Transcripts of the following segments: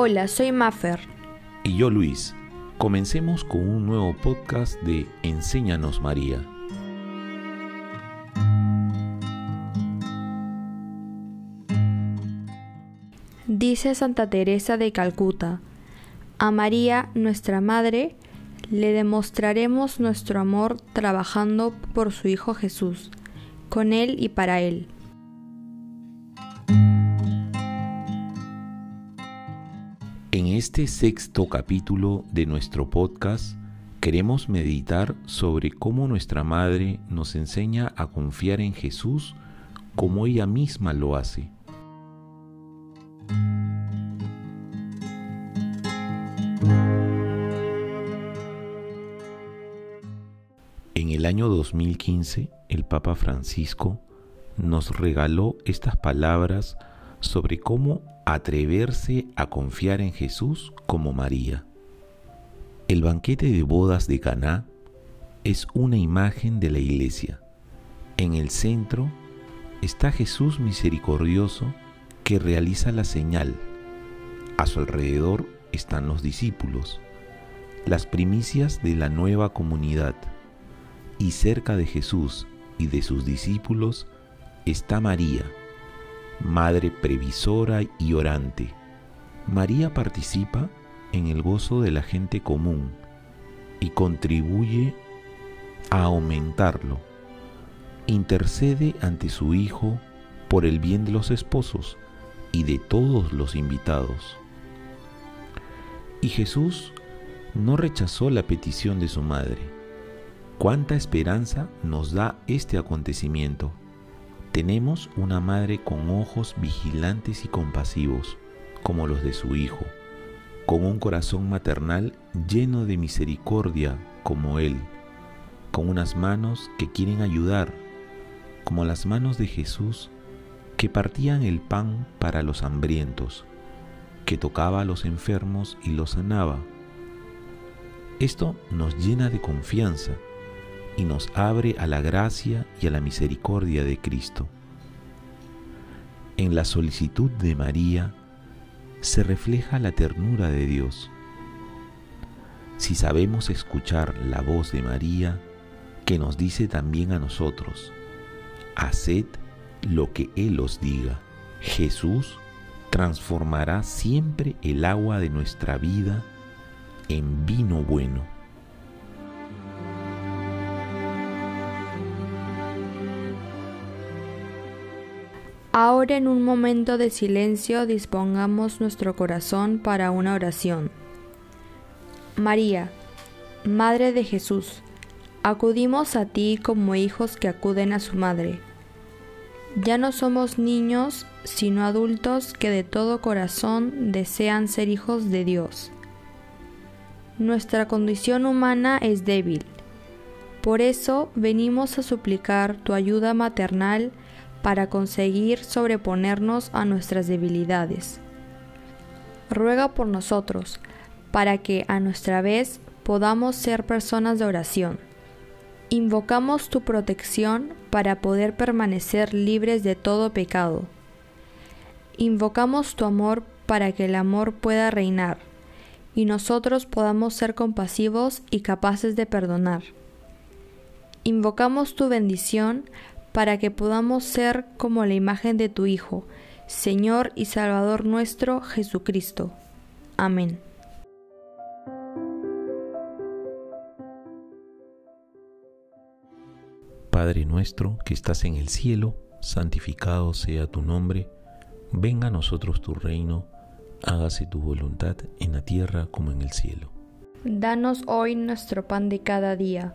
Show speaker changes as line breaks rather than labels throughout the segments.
Hola, soy Maffer.
Y yo Luis. Comencemos con un nuevo podcast de Enséñanos María.
Dice Santa Teresa de Calcuta, a María, nuestra Madre, le demostraremos nuestro amor trabajando por su Hijo Jesús, con Él y para Él.
En este sexto capítulo de nuestro podcast queremos meditar sobre cómo nuestra Madre nos enseña a confiar en Jesús como ella misma lo hace. En el año 2015, el Papa Francisco nos regaló estas palabras sobre cómo atreverse a confiar en Jesús como María. El banquete de bodas de Caná es una imagen de la iglesia. En el centro está Jesús misericordioso que realiza la señal. A su alrededor están los discípulos, las primicias de la nueva comunidad. Y cerca de Jesús y de sus discípulos está María, Madre previsora y orante. María participa en el gozo de la gente común y contribuye a aumentarlo. Intercede ante su Hijo por el bien de los esposos y de todos los invitados. Y Jesús no rechazó la petición de su madre. ¿Cuánta esperanza nos da este acontecimiento? Tenemos una madre con ojos vigilantes y compasivos, como los de su Hijo, con un corazón maternal lleno de misericordia como Él, con unas manos que quieren ayudar, como las manos de Jesús que partían el pan para los hambrientos, que tocaba a los enfermos y los sanaba. Esto nos llena de confianza y nos abre a la gracia y a la misericordia de Cristo. En la solicitud de María se refleja la ternura de Dios. Si sabemos escuchar la voz de María, que nos dice también a nosotros, haced lo que Él os diga. Jesús transformará siempre el agua de nuestra vida en vino bueno.
Ahora en un momento de silencio dispongamos nuestro corazón para una oración. María, Madre de Jesús, acudimos a ti como hijos que acuden a su madre. Ya no somos niños, sino adultos que de todo corazón desean ser hijos de Dios. Nuestra condición humana es débil. Por eso venimos a suplicar tu ayuda maternal para conseguir sobreponernos a nuestras debilidades. Ruega por nosotros, para que a nuestra vez podamos ser personas de oración. Invocamos tu protección para poder permanecer libres de todo pecado. Invocamos tu amor para que el amor pueda reinar y nosotros podamos ser compasivos y capaces de perdonar. Invocamos tu bendición para que podamos ser como la imagen de tu Hijo, Señor y Salvador nuestro Jesucristo. Amén.
Padre nuestro que estás en el cielo, santificado sea tu nombre, venga a nosotros tu reino, hágase tu voluntad en la tierra como en el cielo.
Danos hoy nuestro pan de cada día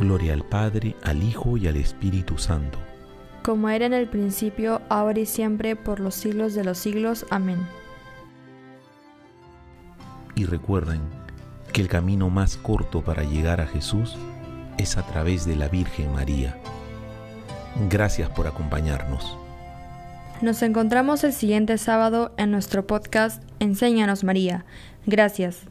Gloria al Padre, al Hijo y al Espíritu Santo.
Como era en el principio, ahora y siempre, por los siglos de los siglos. Amén.
y recuerden que el camino más corto para llegar a Jesús es a través de la Virgen María. Gracias por acompañarnos.
Nos encontramos el siguiente sábado en nuestro podcast Enséñanos María. Gracias.